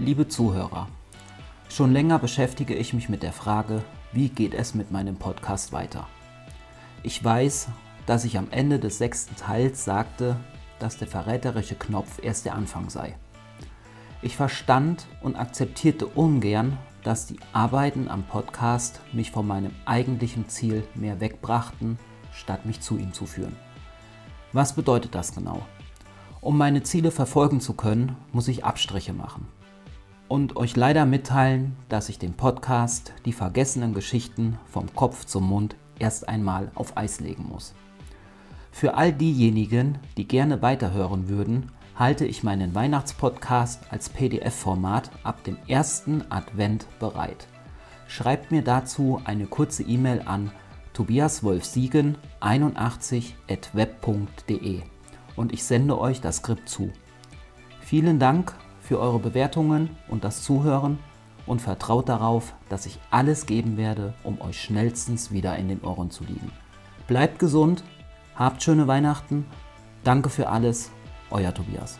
Liebe Zuhörer, schon länger beschäftige ich mich mit der Frage, wie geht es mit meinem Podcast weiter. Ich weiß, dass ich am Ende des sechsten Teils sagte, dass der verräterische Knopf erst der Anfang sei. Ich verstand und akzeptierte ungern, dass die Arbeiten am Podcast mich von meinem eigentlichen Ziel mehr wegbrachten, statt mich zu ihm zu führen. Was bedeutet das genau? Um meine Ziele verfolgen zu können, muss ich Abstriche machen. Und euch leider mitteilen, dass ich den Podcast Die vergessenen Geschichten vom Kopf zum Mund erst einmal auf Eis legen muss. Für all diejenigen, die gerne weiterhören würden, halte ich meinen Weihnachtspodcast als PDF-Format ab dem ersten Advent bereit. Schreibt mir dazu eine kurze E-Mail an tobiaswolfsiegen81.web.de und ich sende euch das Skript zu. Vielen Dank für eure Bewertungen und das Zuhören und vertraut darauf, dass ich alles geben werde, um euch schnellstens wieder in den Ohren zu liegen. Bleibt gesund, habt schöne Weihnachten, danke für alles, euer Tobias.